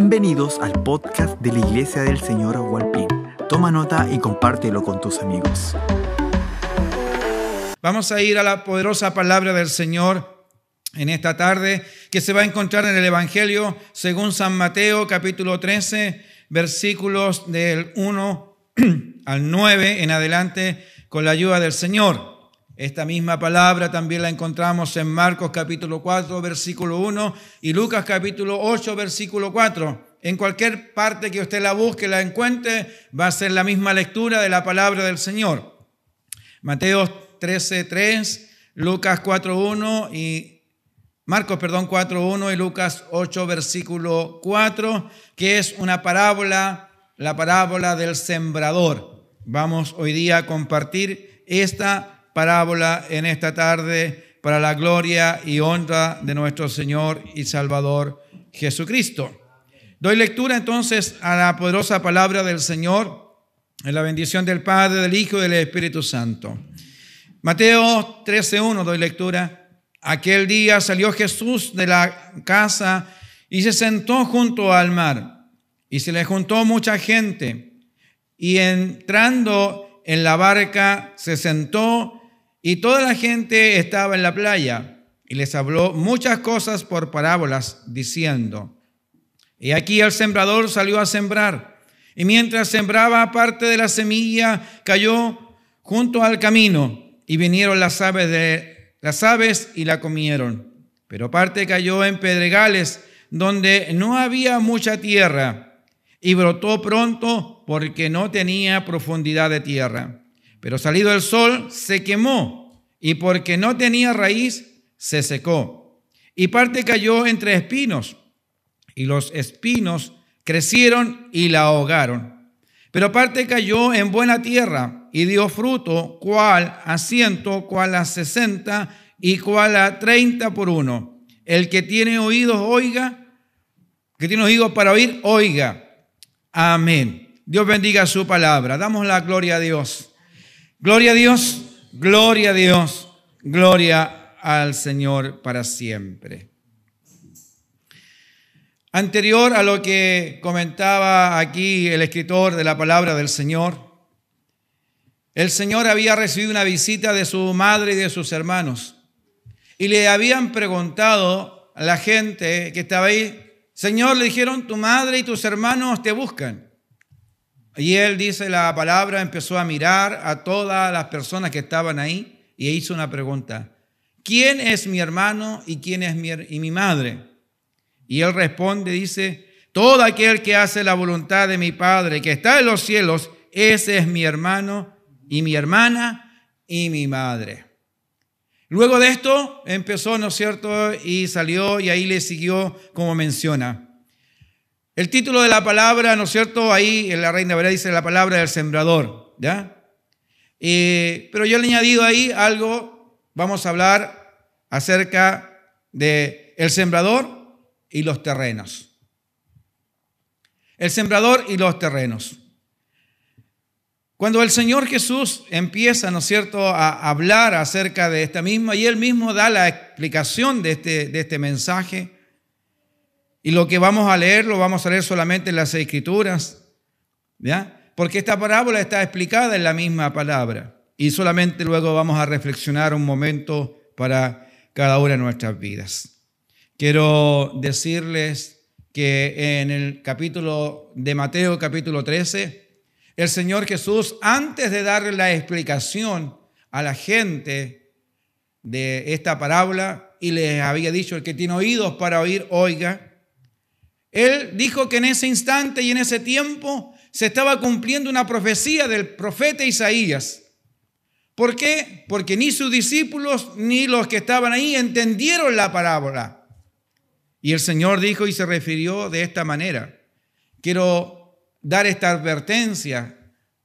Bienvenidos al podcast de la Iglesia del Señor Hualpín. Toma nota y compártelo con tus amigos. Vamos a ir a la poderosa palabra del Señor en esta tarde que se va a encontrar en el Evangelio según San Mateo capítulo 13 versículos del 1 al 9 en adelante con la ayuda del Señor. Esta misma palabra también la encontramos en Marcos capítulo 4, versículo 1 y Lucas capítulo 8, versículo 4. En cualquier parte que usted la busque, la encuentre, va a ser la misma lectura de la palabra del Señor. Mateo 13, 3, Lucas 4, 1 y Marcos, perdón, 4, 1 y Lucas 8, versículo 4, que es una parábola, la parábola del sembrador. Vamos hoy día a compartir esta parábola en esta tarde para la gloria y honra de nuestro Señor y Salvador Jesucristo. Doy lectura entonces a la poderosa palabra del Señor en la bendición del Padre, del Hijo y del Espíritu Santo. Mateo 13.1 doy lectura. Aquel día salió Jesús de la casa y se sentó junto al mar y se le juntó mucha gente y entrando en la barca se sentó y toda la gente estaba en la playa y les habló muchas cosas por parábolas, diciendo, y aquí el sembrador salió a sembrar, y mientras sembraba parte de la semilla, cayó junto al camino, y vinieron las aves, de, las aves y la comieron. Pero parte cayó en pedregales, donde no había mucha tierra, y brotó pronto porque no tenía profundidad de tierra. Pero salido el sol, se quemó, y porque no tenía raíz, se secó. Y parte cayó entre espinos, y los espinos crecieron y la ahogaron. Pero parte cayó en buena tierra y dio fruto, cual a ciento, cual a sesenta y cual a treinta por uno. El que tiene oídos, oiga. Que tiene oídos para oír, oiga. Amén. Dios bendiga su palabra. Damos la gloria a Dios. Gloria a Dios, gloria a Dios, gloria al Señor para siempre. Anterior a lo que comentaba aquí el escritor de la palabra del Señor, el Señor había recibido una visita de su madre y de sus hermanos y le habían preguntado a la gente que estaba ahí, Señor, le dijeron, tu madre y tus hermanos te buscan. Y él dice la palabra, empezó a mirar a todas las personas que estaban ahí y hizo una pregunta. ¿Quién es mi hermano y quién es mi, y mi madre? Y él responde, dice, todo aquel que hace la voluntad de mi Padre que está en los cielos, ese es mi hermano y mi hermana y mi madre. Luego de esto empezó, ¿no es cierto? Y salió y ahí le siguió como menciona. El título de la palabra, ¿no es cierto? Ahí en la Reina Vera dice la palabra del sembrador, ¿ya? pero yo le he añadido ahí algo, vamos a hablar acerca de el sembrador y los terrenos. El sembrador y los terrenos. Cuando el Señor Jesús empieza, ¿no es cierto?, a hablar acerca de esta misma, y él mismo da la explicación de este, de este mensaje, y lo que vamos a leer lo vamos a leer solamente en las escrituras, ¿ya? Porque esta parábola está explicada en la misma palabra y solamente luego vamos a reflexionar un momento para cada una de nuestras vidas. Quiero decirles que en el capítulo de Mateo, capítulo 13, el Señor Jesús, antes de darle la explicación a la gente de esta parábola, y les había dicho, el que tiene oídos para oír, oiga, él dijo que en ese instante y en ese tiempo se estaba cumpliendo una profecía del profeta Isaías. ¿Por qué? Porque ni sus discípulos ni los que estaban ahí entendieron la parábola. Y el Señor dijo y se refirió de esta manera. Quiero dar esta advertencia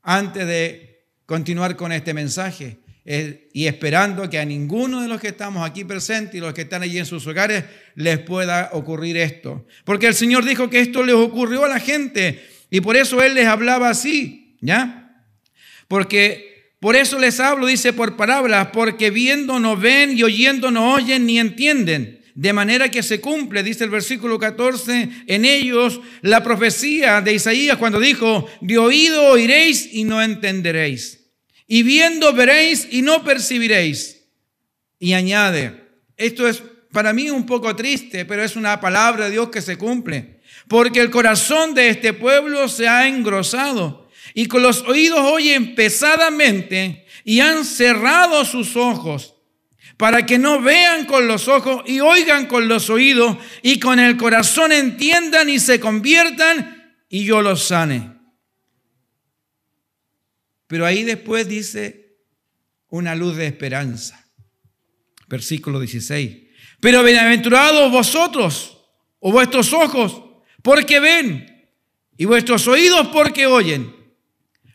antes de continuar con este mensaje y esperando que a ninguno de los que estamos aquí presentes y los que están allí en sus hogares les pueda ocurrir esto. Porque el Señor dijo que esto les ocurrió a la gente y por eso Él les hablaba así, ¿ya? Porque por eso les hablo, dice por palabras, porque viendo no ven y oyendo no oyen ni entienden. de manera que se cumple, dice el versículo 14, en ellos la profecía de Isaías cuando dijo, de oído oiréis y no entenderéis, y viendo veréis y no percibiréis. Y añade, esto es para mí un poco triste, pero es una palabra de Dios que se cumple, porque el corazón de este pueblo se ha engrosado y con los oídos oyen pesadamente y han cerrado sus ojos para que no vean con los ojos y oigan con los oídos y con el corazón entiendan y se conviertan y yo los sane. Pero ahí después dice una luz de esperanza. Versículo 16. Pero bienaventurados vosotros o vuestros ojos porque ven y vuestros oídos porque oyen.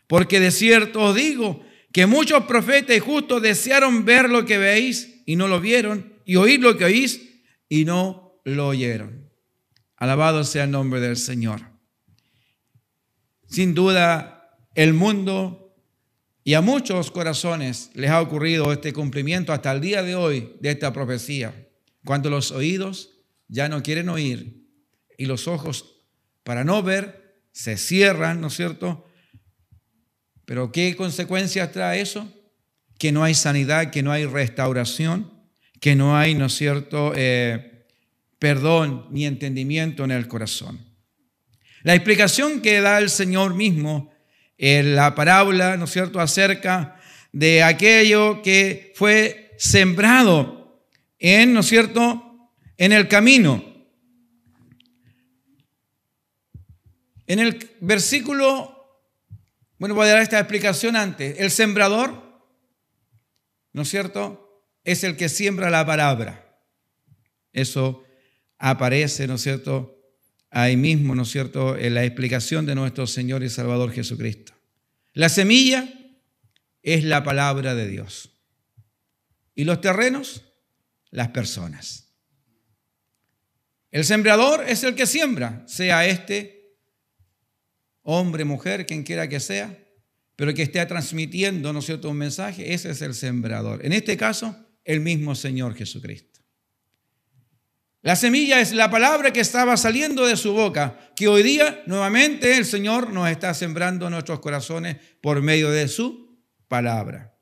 Porque de cierto os digo que muchos profetas y justos desearon ver lo que veis y no lo vieron, y oír lo que oís y no lo oyeron. Alabado sea el nombre del Señor. Sin duda, el mundo y a muchos corazones les ha ocurrido este cumplimiento hasta el día de hoy de esta profecía, cuando los oídos ya no quieren oír y los ojos para no ver se cierran, ¿no es cierto? Pero ¿qué consecuencias trae eso? Que no hay sanidad, que no hay restauración, que no hay, ¿no es cierto?, eh, perdón ni entendimiento en el corazón. La explicación que da el Señor mismo en la parábola, ¿no es cierto?, acerca de aquello que fue sembrado en, ¿no es cierto?, en el camino. En el versículo bueno, voy a dar esta explicación antes. El sembrador, ¿no es cierto? Es el que siembra la palabra. Eso aparece, ¿no es cierto? Ahí mismo, ¿no es cierto? En la explicación de nuestro Señor y Salvador Jesucristo. La semilla es la palabra de Dios. Y los terrenos, las personas. El sembrador es el que siembra, sea este hombre, mujer, quien quiera que sea, pero que esté transmitiendo, ¿no es cierto?, un mensaje, ese es el sembrador. En este caso, el mismo Señor Jesucristo. La semilla es la palabra que estaba saliendo de su boca, que hoy día nuevamente el Señor nos está sembrando nuestros corazones por medio de su palabra.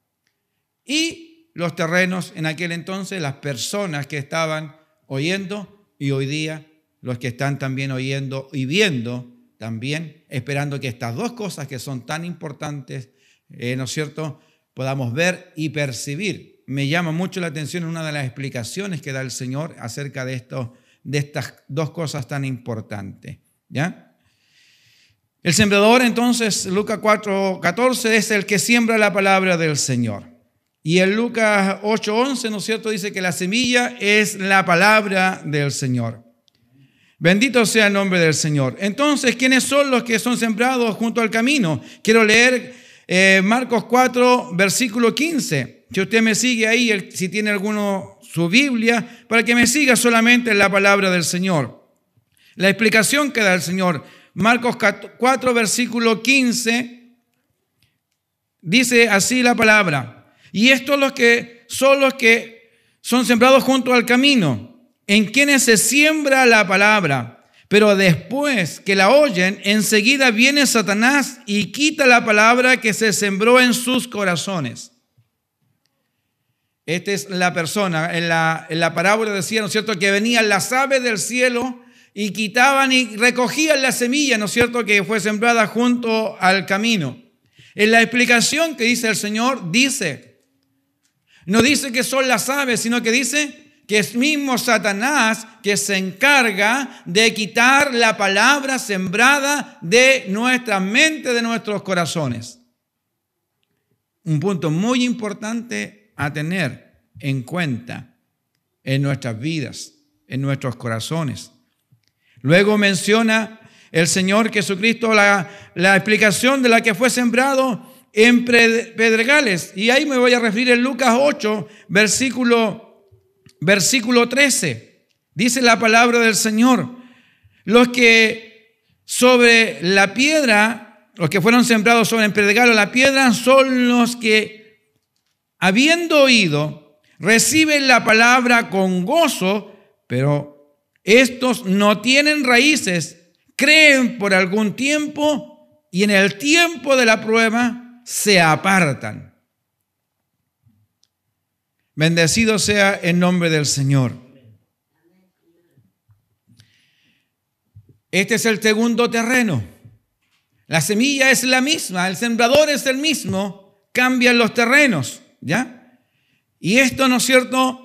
Y los terrenos en aquel entonces, las personas que estaban oyendo y hoy día los que están también oyendo y viendo también esperando que estas dos cosas que son tan importantes, eh, ¿no es cierto?, podamos ver y percibir. Me llama mucho la atención una de las explicaciones que da el Señor acerca de, esto, de estas dos cosas tan importantes. ¿Ya? El sembrador, entonces, Lucas 4, 14, es el que siembra la palabra del Señor. Y en Lucas 8, 11, ¿no es cierto?, dice que la semilla es la palabra del Señor. Bendito sea el nombre del Señor. Entonces, ¿quiénes son los que son sembrados junto al camino? Quiero leer eh, Marcos 4, versículo 15. Si usted me sigue ahí, si tiene alguno su Biblia, para que me siga solamente en la palabra del Señor. La explicación que da el Señor. Marcos 4, versículo 15, dice así la palabra. Y estos los que son los que son sembrados junto al camino en quienes se siembra la palabra, pero después que la oyen, enseguida viene Satanás y quita la palabra que se sembró en sus corazones. Esta es la persona, en la, en la parábola decía, ¿no es cierto?, que venían las aves del cielo y quitaban y recogían la semilla, ¿no es cierto?, que fue sembrada junto al camino. En la explicación que dice el Señor, dice, no dice que son las aves, sino que dice que es mismo Satanás que se encarga de quitar la palabra sembrada de nuestra mente, de nuestros corazones. Un punto muy importante a tener en cuenta en nuestras vidas, en nuestros corazones. Luego menciona el Señor Jesucristo la, la explicación de la que fue sembrado en pedregales. Y ahí me voy a referir en Lucas 8, versículo versículo 13. Dice la palabra del Señor, los que sobre la piedra, los que fueron sembrados sobre el pedregalo, la piedra son los que, habiendo oído, reciben la palabra con gozo, pero estos no tienen raíces, creen por algún tiempo y en el tiempo de la prueba se apartan. Bendecido sea el nombre del Señor. Este es el segundo terreno. La semilla es la misma, el sembrador es el mismo, cambian los terrenos, ¿ya? Y esto, ¿no es cierto?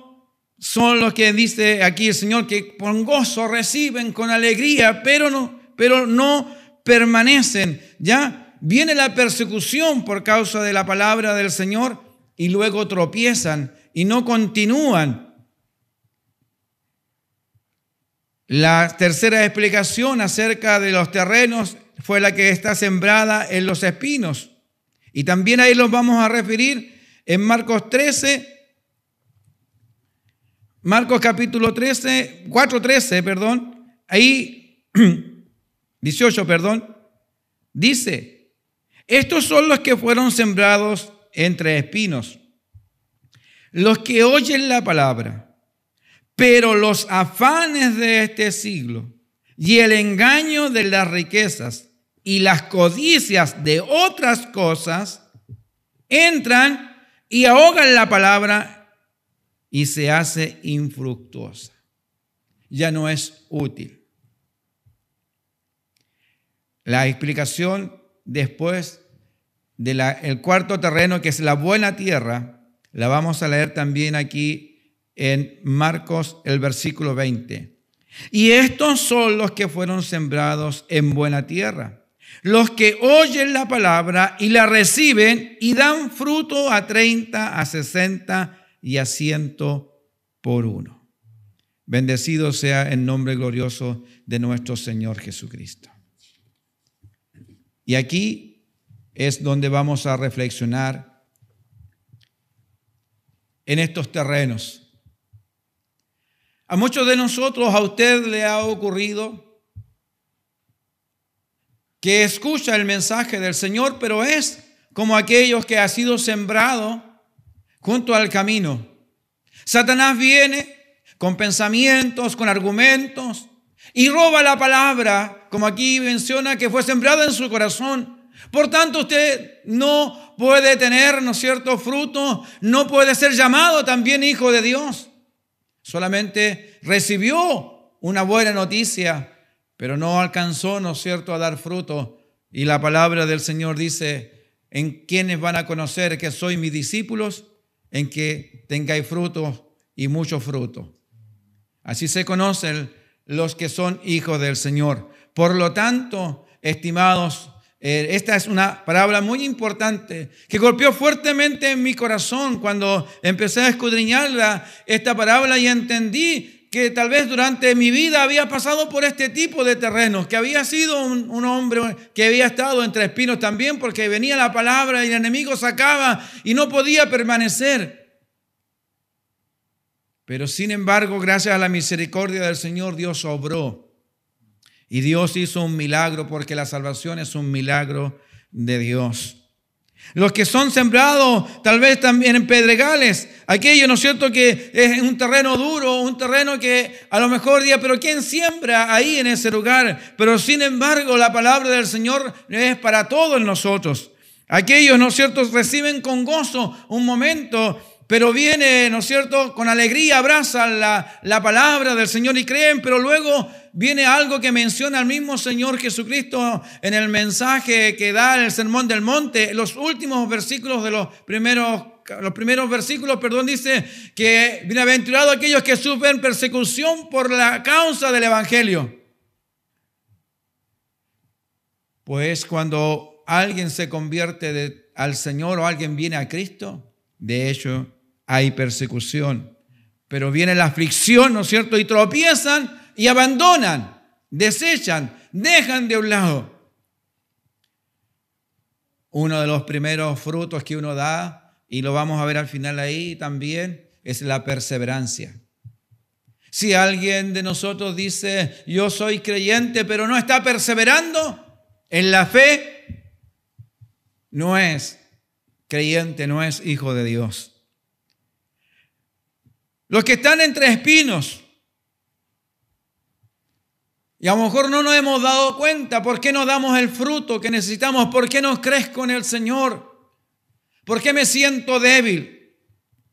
Son los que dice aquí el Señor que con gozo reciben, con alegría, pero no, pero no permanecen, ¿ya? Viene la persecución por causa de la palabra del Señor y luego tropiezan y no continúan. La tercera explicación acerca de los terrenos fue la que está sembrada en los espinos. Y también ahí los vamos a referir en Marcos 13, Marcos capítulo 13, 4.13, perdón, ahí 18, perdón, dice, estos son los que fueron sembrados entre espinos los que oyen la palabra, pero los afanes de este siglo y el engaño de las riquezas y las codicias de otras cosas entran y ahogan la palabra y se hace infructuosa. Ya no es útil. La explicación después del cuarto terreno, que es la buena tierra, la vamos a leer también aquí en Marcos, el versículo 20. Y estos son los que fueron sembrados en buena tierra, los que oyen la palabra y la reciben y dan fruto a 30, a 60 y a 100 por uno. Bendecido sea el nombre glorioso de nuestro Señor Jesucristo. Y aquí es donde vamos a reflexionar en estos terrenos. A muchos de nosotros, a usted le ha ocurrido que escucha el mensaje del Señor, pero es como aquellos que ha sido sembrado junto al camino. Satanás viene con pensamientos, con argumentos, y roba la palabra, como aquí menciona que fue sembrada en su corazón. Por tanto, usted no puede tener, ¿no es cierto?, fruto, no puede ser llamado también hijo de Dios. Solamente recibió una buena noticia, pero no alcanzó, ¿no es cierto?, a dar fruto. Y la palabra del Señor dice, en quienes van a conocer que soy mis discípulos, en que tengáis fruto y mucho fruto. Así se conocen los que son hijos del Señor. Por lo tanto, estimados eh, esta es una palabra muy importante que golpeó fuertemente en mi corazón cuando empecé a escudriñarla, esta palabra y entendí que tal vez durante mi vida había pasado por este tipo de terrenos, que había sido un, hombre que había estado entre espinos también porque venía la palabra y el enemigo sacaba y no podía permanecer. Pero sin embargo, gracias a la misericordia del Señor, Dios obró y Dios hizo un milagro porque la salvación es un milagro de Dios. Los que son sembrados tal vez también en pedregales, aquello, ¿no es cierto?, que es un terreno duro, un terreno que a lo mejor diga, pero ¿quién siembra ahí en ese lugar? Pero sin embargo, la palabra del Señor es para todos nosotros. Aquellos, ¿no es cierto?, reciben con gozo un momento pero viene, ¿no es cierto?, con alegría abrazan la, la, palabra del Señor y creen, pero luego viene algo que menciona el mismo Señor Jesucristo en el mensaje que da en el Sermón del Monte, los últimos versículos de los primeros los primeros versículos, perdón, dice que bienaventurado aquellos que sufren persecución por la causa del Evangelio. Pues cuando alguien se convierte al Señor o alguien viene a Cristo, de hecho hay persecución. Pero viene la aflicción, ¿no es cierto? Y tropiezan y abandonan, desechan, dejan de un lado. Uno de los primeros frutos que uno da, y lo vamos a ver al final ahí también, es la perseverancia. Si alguien de nosotros dice, yo soy creyente, pero no está perseverando en la fe, no es creyente, no es hijo de Dios. Los que están entre espinos, Y a lo mejor no nos hemos dado cuenta por qué no damos el fruto que necesitamos, por qué no crezco en el Señor, por qué me siento débil.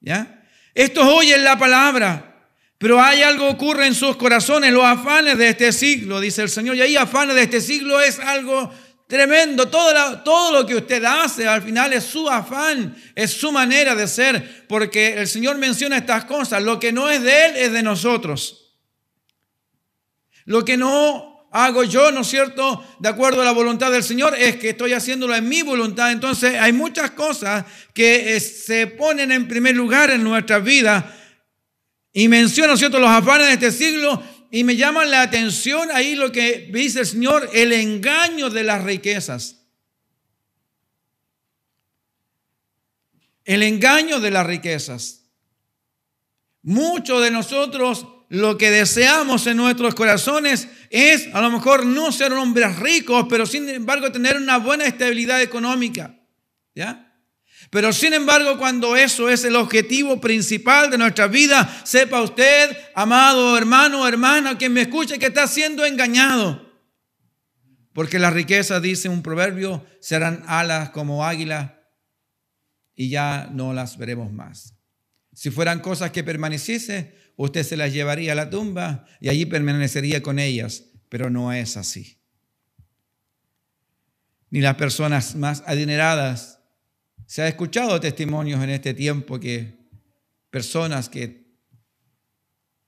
¿Ya? Estos oyen la palabra, pero hay algo que ocurre en sus corazones, los afanes de este siglo, dice el Señor. Y ahí afanes de este siglo es algo tremendo. Todo, todo lo que usted hace al final es su afán, es su manera de ser, porque el Señor menciona estas cosas. Lo que no es de Él es de nosotros. Lo que no hago yo, ¿no es cierto? De acuerdo a la voluntad del Señor, es que estoy haciéndolo en mi voluntad. Entonces hay muchas cosas que eh, se ponen en primer lugar en nuestra vida. Y menciono, ¿cierto?, los afanes de este siglo y me llama la atención ahí lo que dice el Señor, el engaño de las riquezas. El engaño de las riquezas. Muchos de nosotros lo que deseamos en nuestros corazones es a lo mejor no ser hombres ricos, pero sin embargo tener una buena estabilidad económica. ¿Ya? Pero sin embargo, cuando eso es el objetivo principal de nuestra vida, sepa usted, amado hermano o hermana, quien me escuche, que está siendo engañado. Porque las riquezas, dice un proverbio, serán alas como águila y ya no las veremos más. Si fueran cosas que permaneciesen, usted se las llevaría a la tumba y allí permanecería con ellas, pero no es así. Ni las personas más adineradas. Se ha escuchado testimonios en este tiempo que personas que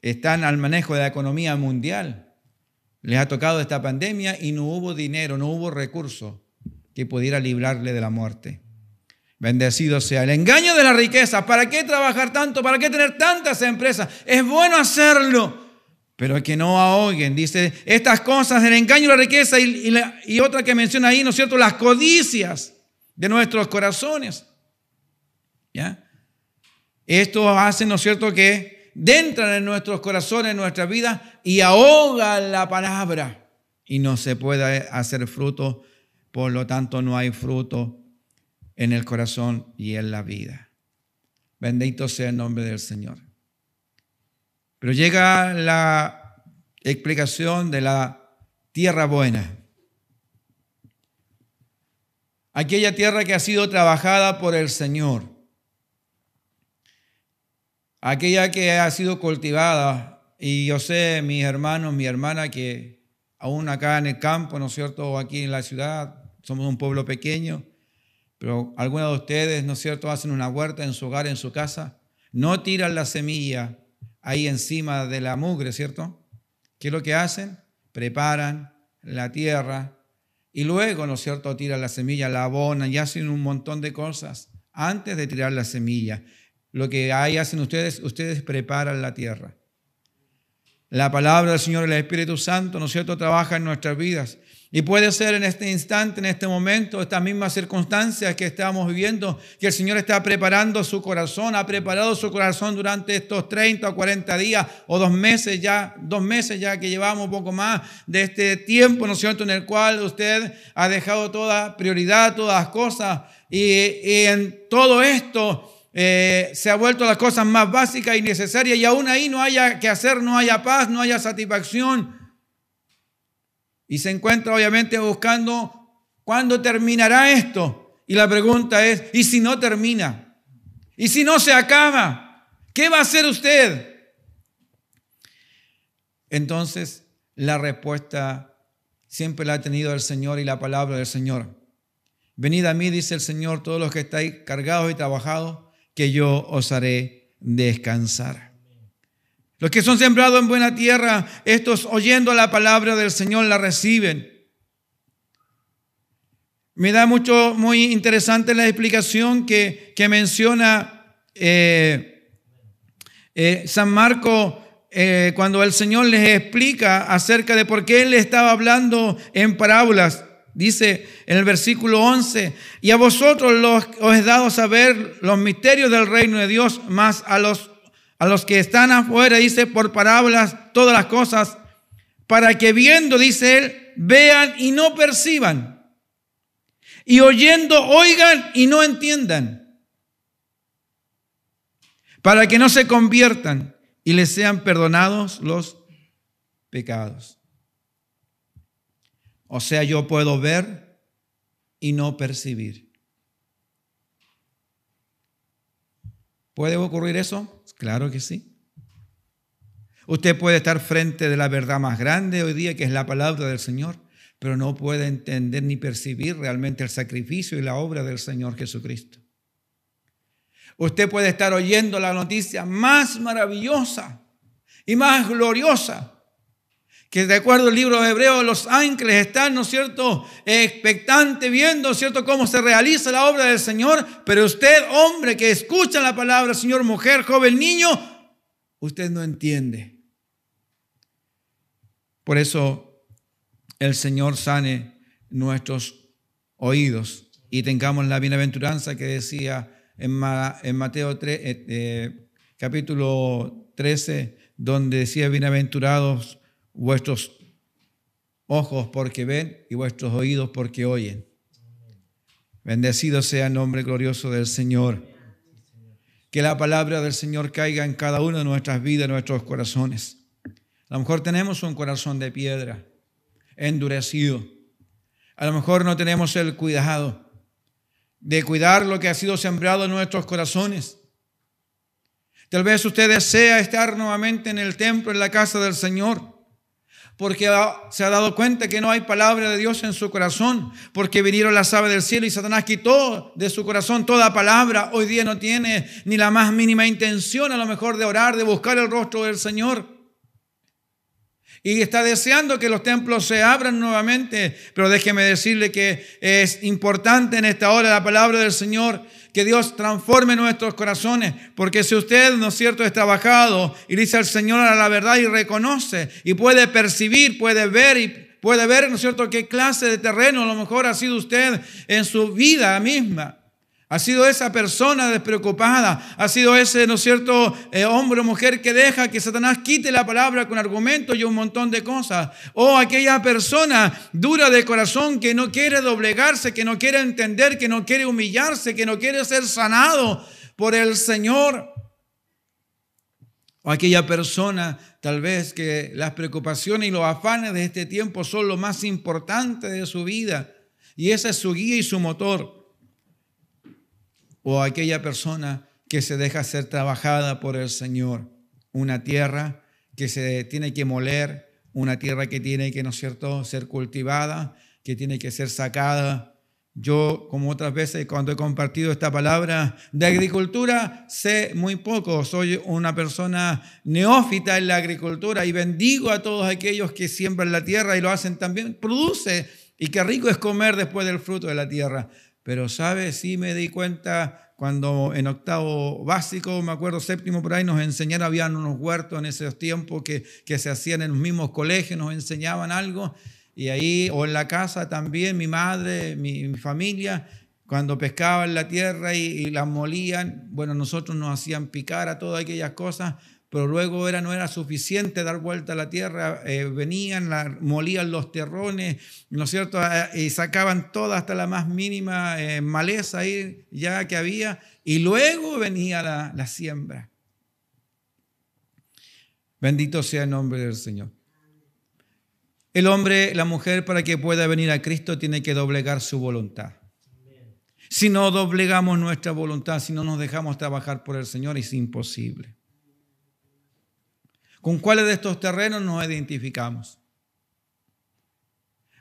están al manejo de la economía mundial, les ha tocado esta pandemia y no hubo dinero, no hubo recurso que pudiera librarle de la muerte. Bendecido sea. El engaño de la riqueza. ¿Para qué trabajar tanto? ¿Para qué tener tantas empresas? Es bueno hacerlo, pero que no ahoguen. Dice, estas cosas, el engaño de la riqueza y, otra que menciona ahí, ¿no es cierto? Las codicias de nuestros corazones. ¿Ya? Esto hace, ¿no es cierto?, que dentran en nuestros corazones, en nuestra vida y ahogan la palabra y no se puede hacer fruto, por lo tanto no hay fruto en el corazón y en la vida. Bendito sea el nombre del Señor. Pero llega la explicación de la tierra buena. Aquella tierra que ha sido trabajada por el Señor. Aquella que ha sido cultivada. Y yo sé, mis hermanos, mi hermana, que aún acá en el campo, ¿no es cierto? O aquí en la ciudad, somos un pueblo pequeño pero algunos de ustedes, ¿no es cierto?, hacen una huerta en su hogar, en su casa, no tiran la semilla ahí encima de la mugre, ¿cierto? ¿Qué es lo que hacen? Preparan la tierra y luego, ¿no es cierto?, tiran la semilla, la abonan y hacen un montón de cosas antes de tirar la semilla. Lo que ahí hacen ustedes, ustedes preparan la tierra. La palabra del Señor, el Espíritu Santo, ¿no es cierto?, trabaja en nuestras vidas. Y puede ser en este instante, en este momento, estas mismas circunstancias que estamos viviendo, que el Señor está preparando su corazón, ha preparado su corazón durante estos 30 o 40 días o dos meses ya, dos meses ya que llevamos poco más de este tiempo, ¿no es cierto?, en el cual usted ha dejado toda prioridad, todas las cosas, y, en todo esto eh, se ha vuelto las cosas más básicas y necesarias, y aún ahí no haya que hacer, no haya paz, no haya satisfacción y se encuentra obviamente buscando cuándo terminará esto. Y la pregunta es, ¿y si no termina? ¿Y si no se acaba? ¿Qué va a hacer usted? Entonces, la respuesta siempre la ha tenido el Señor y la palabra del Señor. Venid a mí, dice el Señor, todos los que estáis cargados y trabajados, que yo os haré descansar. Los que son sembrados en buena tierra, estos oyendo la palabra del Señor la reciben. Me da mucho, muy interesante la explicación que, menciona eh, eh, San Marco eh, cuando el Señor les explica acerca de por qué Él estaba hablando en parábolas. Dice en el versículo 11, y a vosotros los, os he dado saber los misterios del reino de Dios, más a los a los que están afuera, dice, por parábolas, todas las cosas, para que viendo, dice él, vean y no perciban. Y oyendo, oigan y no entiendan. Para que no se conviertan y les sean perdonados los pecados. O sea, yo puedo ver y no percibir. ¿Puede ocurrir eso? Claro que sí. Usted puede estar frente de la verdad más grande hoy día, que es la palabra del Señor, pero no puede entender ni percibir realmente el sacrificio y la obra del Señor Jesucristo. Usted puede estar oyendo la noticia más maravillosa y más gloriosa, que de acuerdo al libro de Hebreo, los ángeles están, ¿no es cierto?, expectantes, viendo, ¿cierto?, cómo se realiza la obra del Señor, pero usted, hombre que escucha la palabra, Señor, mujer, joven, niño, usted no entiende. Por eso el Señor sane nuestros oídos y tengamos la bienaventuranza que decía en, Mateo 3, eh, eh, capítulo 13, donde decía, bienaventurados vuestros ojos porque ven y vuestros oídos porque oyen. Bendecido sea el nombre glorioso del Señor. Que la palabra del Señor caiga en cada una de nuestras vidas, en nuestros corazones. A lo mejor tenemos un corazón de piedra, endurecido. A lo mejor no tenemos el cuidado de cuidar lo que ha sido sembrado en nuestros corazones. Tal vez usted desea estar nuevamente en el templo, en la casa del Señor porque se ha dado cuenta que no hay palabra de Dios en su corazón, porque vinieron las aves del cielo y Satanás quitó de su corazón toda palabra. Hoy día no tiene ni la más mínima intención a lo mejor de orar, de buscar el rostro del Señor. Y está deseando que los templos se abran nuevamente, pero déjeme decirle que es importante en esta hora la palabra del Señor que Dios transforme nuestros corazones, porque si usted, ¿no es cierto?, es trabajado y dice al Señor a la verdad y reconoce y puede percibir, puede ver y puede ver, ¿no es cierto?, qué clase de terreno a lo mejor ha sido usted en su vida misma. Ha sido esa persona despreocupada, ha sido ese, ¿no es cierto?, eh, hombre o mujer que deja que Satanás quite la palabra con argumentos y un montón de cosas. O aquella persona dura de corazón que no quiere doblegarse, que no quiere entender, que no quiere humillarse, que no quiere ser sanado por el Señor. O aquella persona tal vez que las preocupaciones y los afanes de este tiempo son lo más importante de su vida. Y esa es su guía y su motor o aquella persona que se deja ser trabajada por el Señor. Una tierra que se tiene que moler, una tierra que tiene que, ¿no es cierto?, ser cultivada, que tiene que ser sacada. Yo, como otras veces, cuando he compartido esta palabra de agricultura, sé muy poco. Soy una persona neófita en la agricultura y bendigo a todos aquellos que siembran la tierra y lo hacen también. Produce y qué rico es comer después del fruto de la tierra. Pero, ¿sabe? Sí me di cuenta cuando en octavo básico, me acuerdo séptimo por ahí, nos enseñaron, habían unos huertos en esos tiempos que, que se hacían en los mismos colegios, nos enseñaban algo. Y ahí, o en la casa también, mi madre, mi, familia, cuando pescaban la tierra y, y, la molían, bueno, nosotros nos hacían picar a todas aquellas cosas, pero luego era, no era suficiente dar vuelta a la tierra, eh, venían, molían los terrones, ¿no es cierto? Ah, y sacaban toda hasta la más mínima eh, maleza ahí ya que había, y luego venía la, la siembra. Bendito sea el nombre del Señor. El hombre, la mujer, para que pueda venir a Cristo, tiene que doblegar su voluntad. Si no doblegamos nuestra voluntad, si no nos dejamos trabajar por el Señor, es imposible. ¿Con cuáles de estos terrenos nos identificamos?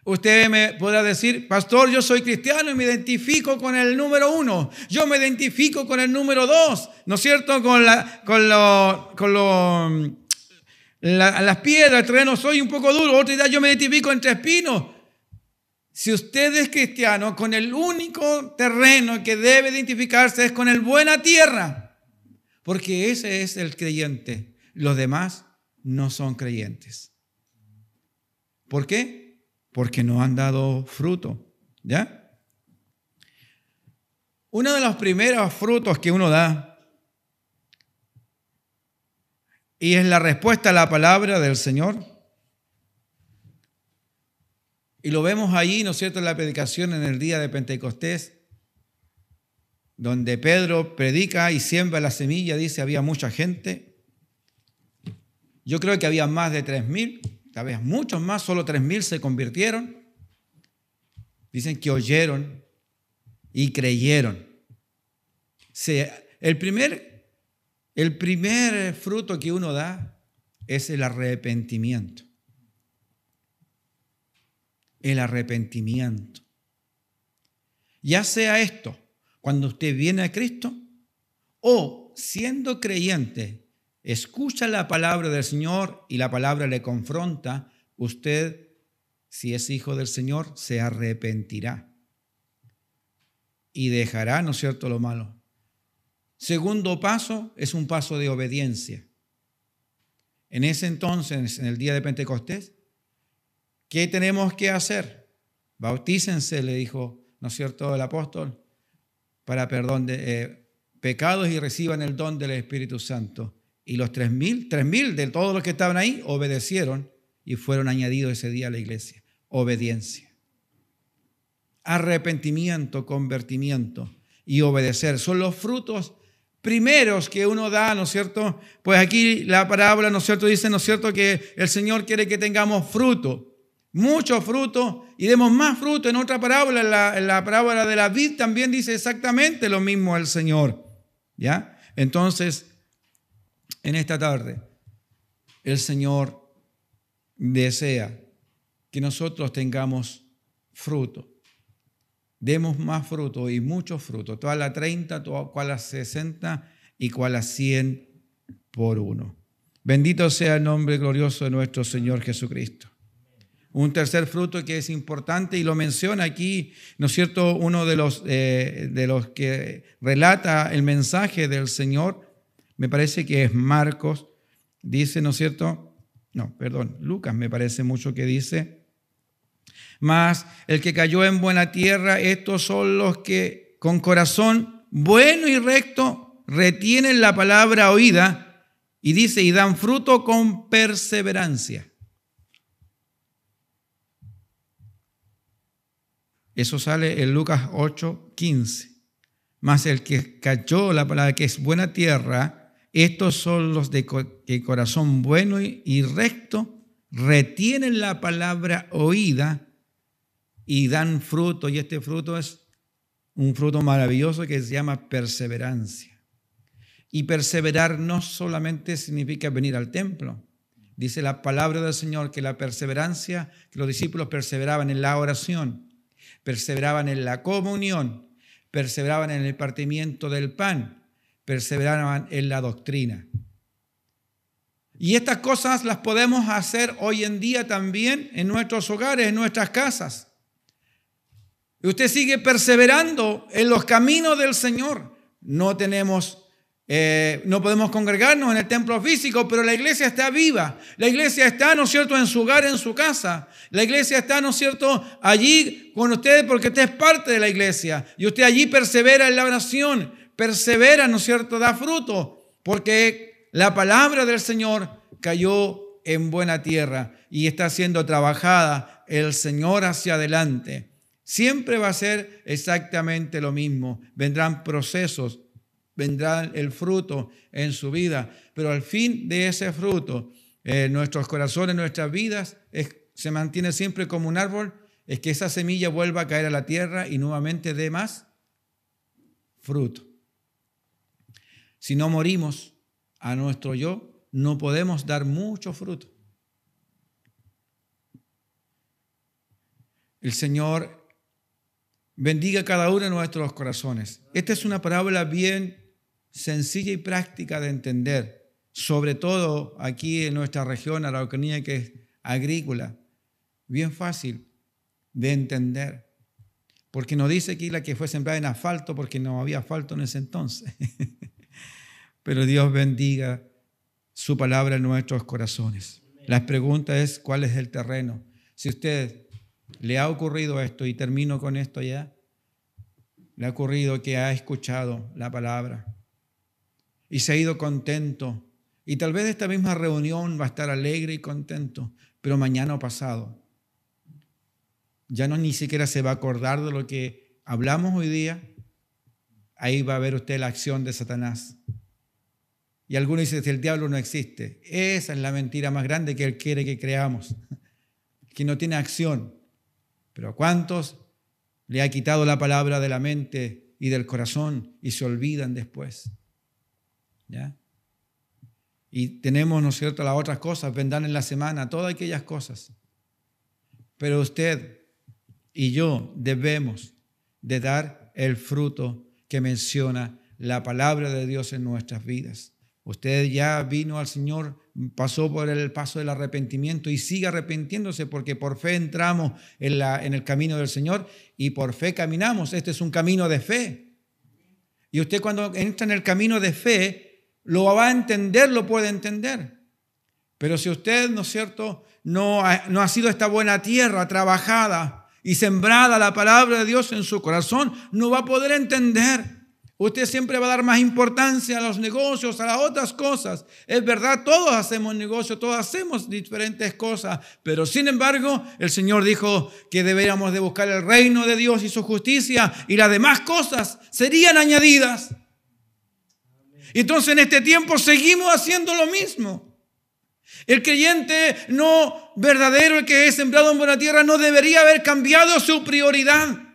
Usted me podrá decir, pastor, yo soy cristiano y me identifico con el número uno. Yo me identifico con el número dos, ¿no es cierto? Con, la, con, lo, con lo, las piedras, el terreno soy un poco duro. Otra idea, yo me identifico entre espinos. Si usted es cristiano, con el único terreno que debe identificarse es con el buena tierra, porque ese es el creyente. Los demás no son creyentes. ¿Por qué? Porque no han dado fruto. ¿Ya? Uno de los primeros frutos que uno da, y es la respuesta a la palabra del Señor, y lo vemos ahí, ¿no es cierto?, en la predicación en el día de Pentecostés, donde Pedro predica y siembra la semilla, dice, había mucha gente, yo creo que había más de 3.000, tal vez muchos más, solo 3.000 se convirtieron. Dicen que oyeron y creyeron. el, primer, el primer fruto que uno da es el arrepentimiento. El arrepentimiento. Ya sea esto, cuando usted viene a Cristo, o siendo creyente, escucha la palabra del Señor y la palabra le confronta, usted, si es hijo del Señor, se arrepentirá y dejará, ¿no es cierto?, lo malo. Segundo paso es un paso de obediencia. En ese entonces, en el día de Pentecostés, ¿qué tenemos que hacer? Bautícense, le dijo, ¿no es cierto?, el apóstol, para perdón eh, pecados y reciban el don del Espíritu Santo. Y los tres mil, tres mil de todos los que estaban ahí obedecieron y fueron añadidos ese día a la iglesia. Obediencia. Arrepentimiento, convertimiento y obedecer. Son los frutos primeros que uno da, ¿no es cierto? Pues aquí la parábola, ¿no es cierto? Dice, ¿no es cierto? Que el Señor quiere que tengamos fruto, mucho fruto y demos más fruto. En otra parábola, en la, parábola de la vid también dice exactamente lo mismo el Señor, ¿ya? Entonces, en esta tarde, el Señor desea que nosotros tengamos fruto demos más fruto y mucho fruto, toda la 30, toda, cual a 60 y cual a 100 por uno. Bendito sea el nombre glorioso de nuestro Señor Jesucristo. Un tercer fruto que es importante y lo menciona aquí, ¿no es cierto? Uno de los, eh, de los que relata el mensaje del Señor, me parece que es Marcos, dice, ¿no es cierto? No, perdón, Lucas me parece mucho que dice, mas el que cayó en buena tierra, estos son los que con corazón bueno y recto retienen la palabra oída y dice, y dan fruto con perseverancia. Eso sale en Lucas 8, 15. Mas el que cayó la palabra que es buena tierra, estos son los de corazón bueno y recto, retienen la palabra oída y dan fruto, y este fruto es un fruto maravilloso que se llama perseverancia. Y perseverar no solamente significa venir al templo. Dice la palabra del Señor que la perseverancia, que los discípulos perseveraban en la oración, perseveraban en la comunión, perseveraban en el partimiento del pan, perseveraban en la doctrina. Y estas cosas las podemos hacer hoy en día también en nuestros hogares, en nuestras casas. Y usted sigue perseverando en los caminos del Señor. No tenemos, eh, no podemos congregarnos en el templo físico, pero la iglesia está viva. La iglesia está, ¿no es cierto?, en su hogar, en su casa. La iglesia está, ¿no es cierto?, allí con usted porque usted es parte de la iglesia. Y usted allí persevera en la oración, persevera, ¿no es cierto?, da fruto, porque la palabra del Señor cayó en buena tierra y está siendo trabajada el Señor hacia adelante. Siempre va a ser exactamente lo mismo. Vendrán procesos, vendrá el fruto en su vida, pero al fin de ese fruto, eh, nuestros corazones, nuestras vidas, se mantiene siempre como un árbol, es que esa semilla vuelva a caer a la tierra y nuevamente dé más fruto. Si no morimos a nuestro yo, no podemos dar mucho fruto. El Señor bendiga cada uno de nuestros corazones. Esta es una parábola bien sencilla y práctica de entender, sobre todo aquí en nuestra región araucanía que es agrícola, bien fácil de entender. Porque no dice aquí la que fue sembrada en asfalto porque no había asfalto en ese entonces. Pero Dios bendiga su palabra en nuestros corazones. La pregunta es, ¿cuál es el terreno? Si usted le ha ocurrido esto y termino con esto ya, le ha ocurrido que ha escuchado la palabra y se ha ido contento. Y tal vez esta misma reunión va a estar alegre y contento, pero mañana o pasado ya no ni siquiera se va a acordar de lo que hablamos hoy día. Ahí va a ver usted la acción de Satanás. Y algunos dicen que el diablo no existe. Esa es la mentira más grande que él quiere que creamos, que no tiene acción. Pero ¿cuántos le ha quitado la palabra de la mente y del corazón y se olvidan después. ¿Ya? Y tenemos, ¿no es cierto?, las otras cosas, vendrán en la semana, todas aquellas cosas. Pero usted y yo debemos de dar el fruto que menciona la palabra de Dios en nuestras vidas. Usted ya vino al Señor, pasó por el paso del arrepentimiento y sigue arrepintiéndose porque por fe entramos en, la, en el camino del Señor y por fe caminamos. Este es un camino de fe. Y usted cuando entra en el camino de fe, lo va a entender, lo puede entender. Pero si usted, ¿no es cierto?, no no ha sido esta buena tierra trabajada y sembrada la palabra de Dios en su corazón, no va a poder entender. Usted siempre va a dar más importancia a los negocios, a las otras cosas. Es verdad, todos hacemos negocios, todos hacemos diferentes cosas, pero sin embargo, el Señor dijo que deberíamos de buscar el reino de Dios y su justicia y las demás cosas serían añadidas. Entonces en este tiempo seguimos haciendo lo mismo. El creyente no verdadero, el que es sembrado en buena tierra, no debería haber cambiado su prioridad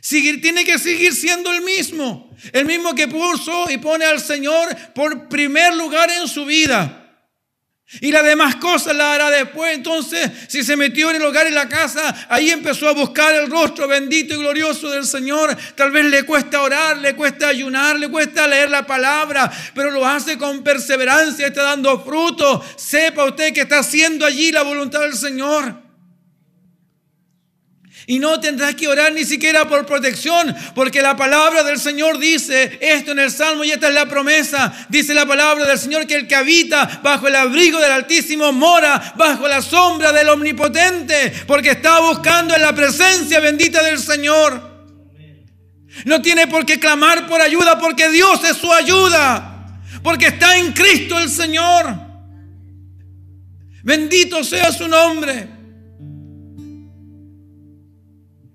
tiene que seguir siendo el mismo. El mismo que puso y pone al Señor por primer lugar en su vida. Y las demás cosas las hará después. Entonces, si se metió en el hogar, en la casa, ahí empezó a buscar el rostro bendito y glorioso del Señor. Tal vez le cuesta orar, le cuesta ayunar, le cuesta leer la palabra, pero lo hace con perseverancia, está dando fruto. Sepa usted que está haciendo allí la voluntad del Señor. Y no tendrás que orar ni siquiera por protección, porque la palabra del Señor dice esto en el Salmo y esta es la promesa. Dice la palabra del Señor que el que habita bajo el abrigo del Altísimo mora bajo la sombra del Omnipotente, porque está buscando en la presencia bendita del Señor. No tiene por qué clamar por ayuda, porque Dios es su ayuda, porque está en Cristo el Señor. Bendito sea su nombre.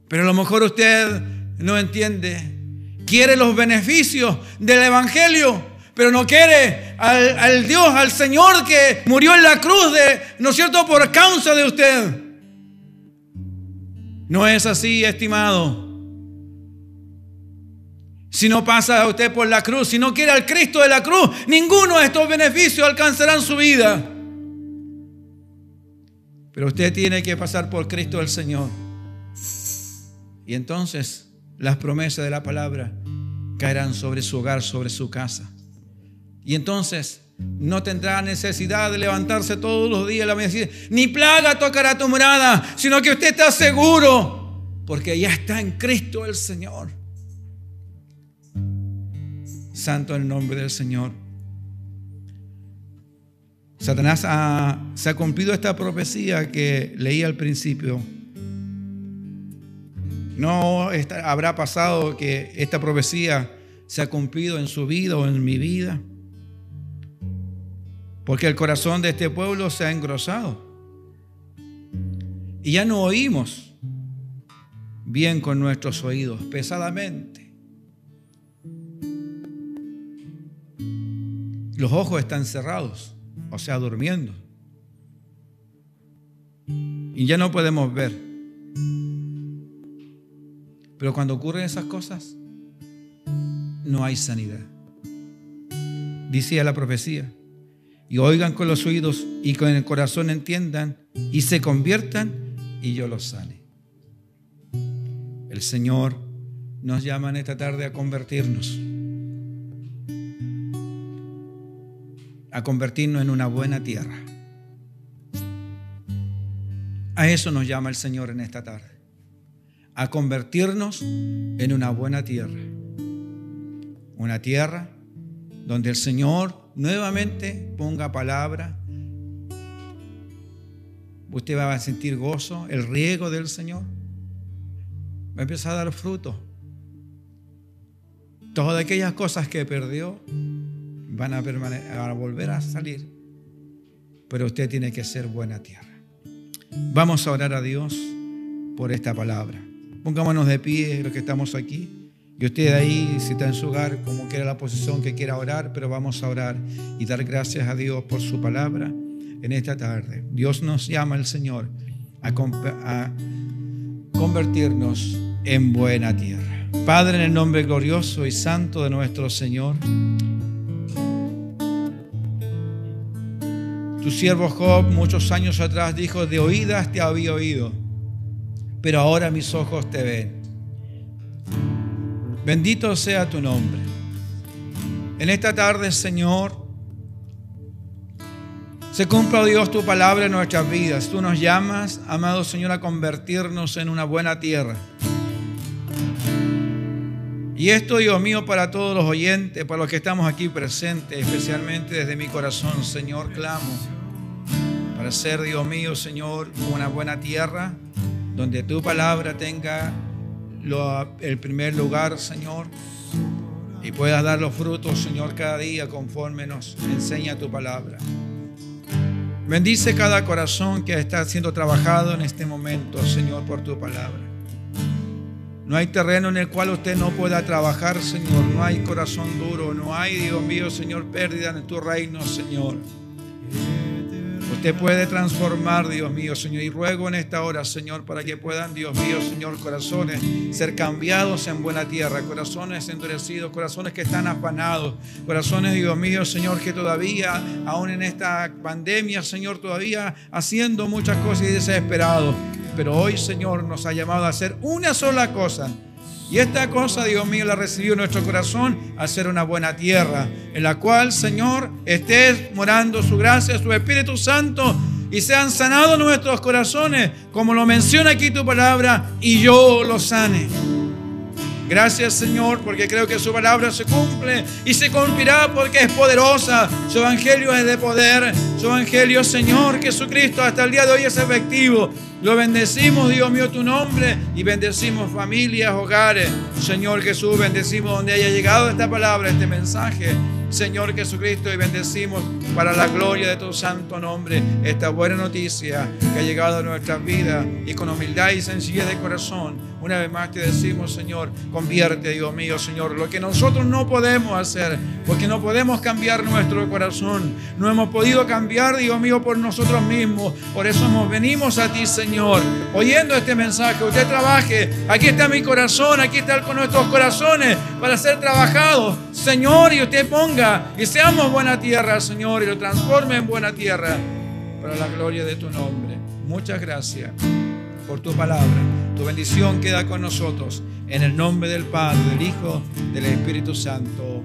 Pero a lo mejor usted no entiende. Quiere los beneficios del Evangelio, pero no quiere al, Dios, al Señor que murió en la cruz, de, ¿no es cierto?, por causa de usted. No es así, estimado. Si no pasa usted por la cruz, si no quiere al Cristo de la cruz, ninguno de estos beneficios alcanzarán su vida. Pero usted tiene que pasar por Cristo el Señor. Y entonces las promesas de la palabra caerán sobre su hogar, sobre su casa. Y entonces no tendrá necesidad de levantarse todos los días la mañana ni plaga tocará tu morada, sino que usted está seguro, porque ya está en Cristo el Señor. Santo el nombre del Señor. Satanás se ha cumplido esta profecía que leí al principio no habrá pasado que esta profecía se ha cumplido en su vida o en mi vida. Porque el corazón de este pueblo se ha engrosado. Y ya no oímos bien con nuestros oídos, pesadamente. Los ojos están cerrados, o sea, durmiendo. Y ya no podemos ver. Pero cuando ocurren esas cosas, no hay sanidad. Dice la profecía, y oigan con los oídos y con el corazón entiendan y se conviertan y yo los sane. El Señor nos llama en esta tarde a convertirnos, a convertirnos en una buena tierra. A eso nos llama el Señor en esta tarde a convertirnos en una buena tierra. Una tierra donde el Señor nuevamente ponga palabra. Usted va a sentir gozo, el riego del Señor. Va a empezar a dar fruto. Todas aquellas cosas que perdió van a, a volver a salir. Pero usted tiene que ser buena tierra. Vamos a orar a Dios por esta palabra. Pongámonos de pie los que estamos aquí. Y usted ahí, si está en su hogar, como quiera la posición que quiera orar, pero vamos a orar y dar gracias a Dios por su palabra en esta tarde. Dios nos llama el Señor a, a convertirnos en buena tierra. Padre, en el nombre glorioso y santo de nuestro Señor, tu siervo Job muchos años atrás dijo, de oídas te había oído, pero ahora mis ojos te ven. Bendito sea tu nombre. En esta tarde, Señor, se cumpla, oh Dios, tu palabra en nuestras vidas. Tú nos llamas, amado Señor, a convertirnos en una buena tierra. Y esto, Dios mío, para todos los oyentes, para los que estamos aquí presentes, especialmente desde mi corazón, Señor, clamo para ser, Dios mío, Señor, una buena tierra donde tu palabra tenga el primer lugar, Señor, y puedas dar los frutos, Señor, cada día conforme nos enseña tu palabra. Bendice cada corazón que está siendo trabajado en este momento, Señor, por tu palabra. No hay terreno en el cual usted no pueda trabajar, Señor. No hay corazón duro. No hay, Dios mío, Señor, pérdida en tu reino, Señor. Usted puede transformar, Dios mío, Señor. Y ruego en esta hora, Señor, para que puedan, Dios mío, Señor, corazones ser cambiados en buena tierra, corazones endurecidos, corazones que están afanados, corazones, Dios mío, Señor, que todavía, aún en esta pandemia, Señor, todavía haciendo muchas cosas y desesperados. Pero hoy, Señor, nos ha llamado a hacer una sola cosa y esta cosa, Dios mío, la recibió nuestro corazón a ser una buena tierra, en la cual, Señor, estés morando su gracia, su Espíritu Santo, y sean sanados nuestros corazones, como lo menciona aquí tu palabra, y yo los sane. Gracias Señor, porque creo que su palabra se cumple y se cumplirá porque es poderosa. Su evangelio es de poder. Su evangelio, Señor Jesucristo, hasta el día de hoy es efectivo. Lo bendecimos, Dios mío, tu nombre y bendecimos familias, hogares. Señor Jesús, bendecimos donde haya llegado esta palabra, este mensaje. Señor Jesucristo, y bendecimos para la gloria de tu santo nombre esta buena noticia que ha llegado a nuestras vidas y con humildad y sencillez de corazón. Una vez más te decimos, Señor, convierte, Dios mío, Señor, lo que nosotros no podemos hacer, porque no podemos cambiar nuestro corazón. No hemos podido cambiar, Dios mío, por nosotros mismos. Por eso nos venimos a ti, Señor, oyendo este mensaje. Usted trabaje. Aquí está mi corazón, aquí está con nuestros corazones para ser trabajados. Señor, y usted ponga y seamos buena tierra, Señor, y lo transforme en buena tierra para la gloria de tu nombre. Muchas gracias por tu palabra. Tu bendición queda con nosotros. En el nombre del Padre, del Hijo, del Espíritu Santo.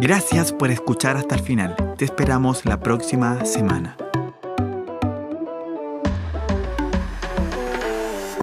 Gracias por escuchar hasta el final. Te esperamos la próxima semana.